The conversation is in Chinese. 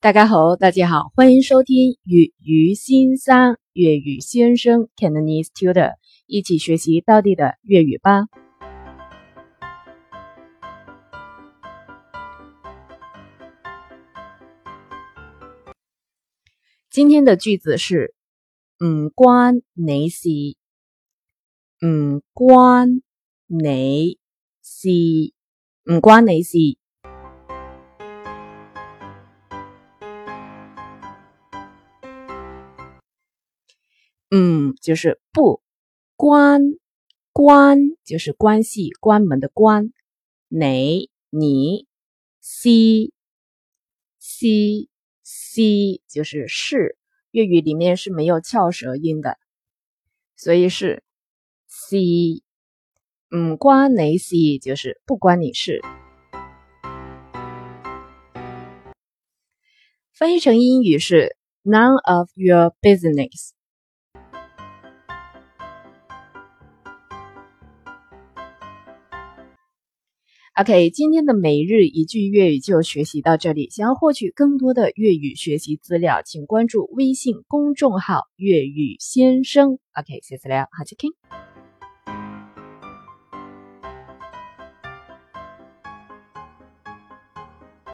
大家好，大家好，欢迎收听粤语先生粤语先生 Cantonese Tutor，一起学习到底的粤语吧。今天的句子是唔关你事，唔关你事，唔关你事。嗯，就是不关关，就是关系关门的关。你你西西西，就是是。粤语里面是没有翘舌音的，所以是西。嗯，关你事，就是不关你事。翻译成英语是 None of your business。OK，今天的每日一句粤语就学习到这里。想要获取更多的粤语学习资料，请关注微信公众号“粤语先生”。OK，谢谢大家，好，再见。